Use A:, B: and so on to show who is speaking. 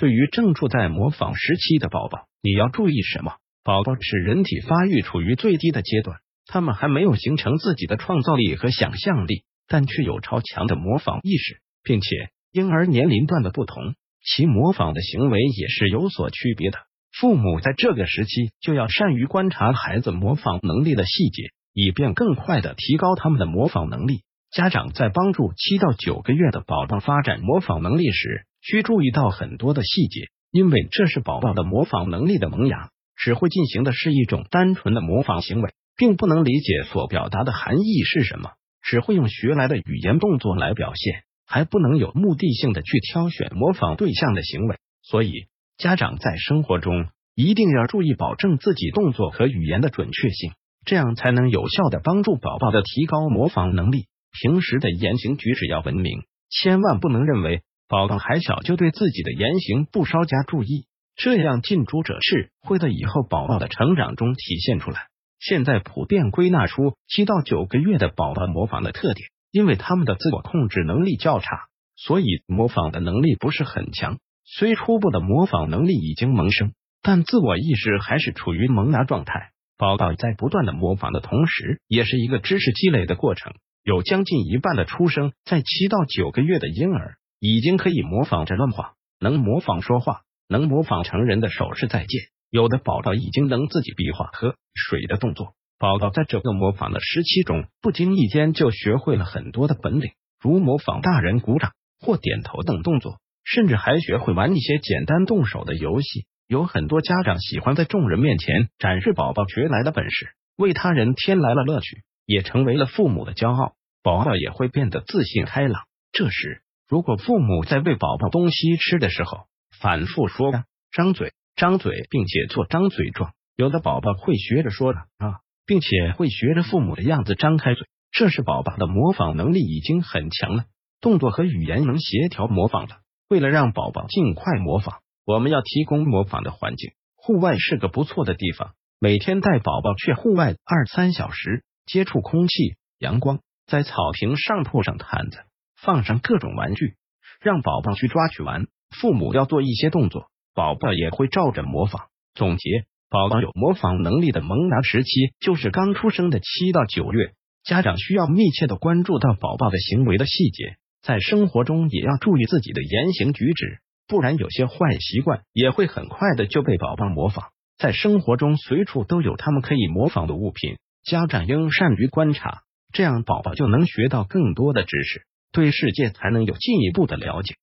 A: 对于正处在模仿时期的宝宝，你要注意什么？宝宝是人体发育处于最低的阶段，他们还没有形成自己的创造力和想象力，但却有超强的模仿意识，并且婴儿年龄段的不同，其模仿的行为也是有所区别的。父母在这个时期就要善于观察孩子模仿能力的细节，以便更快的提高他们的模仿能力。家长在帮助七到九个月的宝宝发展模仿能力时，需注意到很多的细节，因为这是宝宝的模仿能力的萌芽。只会进行的是一种单纯的模仿行为，并不能理解所表达的含义是什么。只会用学来的语言动作来表现，还不能有目的性的去挑选模仿对象的行为。所以，家长在生活中一定要注意保证自己动作和语言的准确性，这样才能有效的帮助宝宝的提高模仿能力。平时的言行举止要文明，千万不能认为宝宝还小就对自己的言行不稍加注意。这样近朱者赤，会在以后宝宝的成长中体现出来。现在普遍归纳出七到九个月的宝宝模仿的特点，因为他们的自我控制能力较差，所以模仿的能力不是很强。虽初步的模仿能力已经萌生，但自我意识还是处于萌芽状态。宝宝在不断的模仿的同时，也是一个知识积累的过程。有将近一半的出生在七到九个月的婴儿，已经可以模仿着乱画，能模仿说话。能模仿成人的手势再见，有的宝宝已经能自己比划喝水的动作。宝宝在这个模仿的时期中，不经意间就学会了很多的本领，如模仿大人鼓掌或点头等动作，甚至还学会玩一些简单动手的游戏。有很多家长喜欢在众人面前展示宝宝学来的本事，为他人添来了乐趣，也成为了父母的骄傲。宝宝也会变得自信开朗。这时，如果父母在喂宝宝东西吃的时候，反复说张嘴，张嘴，并且做张嘴状。有的宝宝会学着说啊，并且会学着父母的样子张开嘴。这是宝宝的模仿能力已经很强了，动作和语言能协调模仿了。为了让宝宝尽快模仿，我们要提供模仿的环境。户外是个不错的地方，每天带宝宝去户外二三小时，接触空气、阳光，在草坪上铺上毯子，放上各种玩具，让宝宝去抓去玩。父母要做一些动作，宝宝也会照着模仿。总结：宝宝有模仿能力的萌芽时期，就是刚出生的七到九月。家长需要密切的关注到宝宝的行为的细节，在生活中也要注意自己的言行举止，不然有些坏习惯也会很快的就被宝宝模仿。在生活中随处都有他们可以模仿的物品，家长应善于观察，这样宝宝就能学到更多的知识，对世界才能有进一步的了解。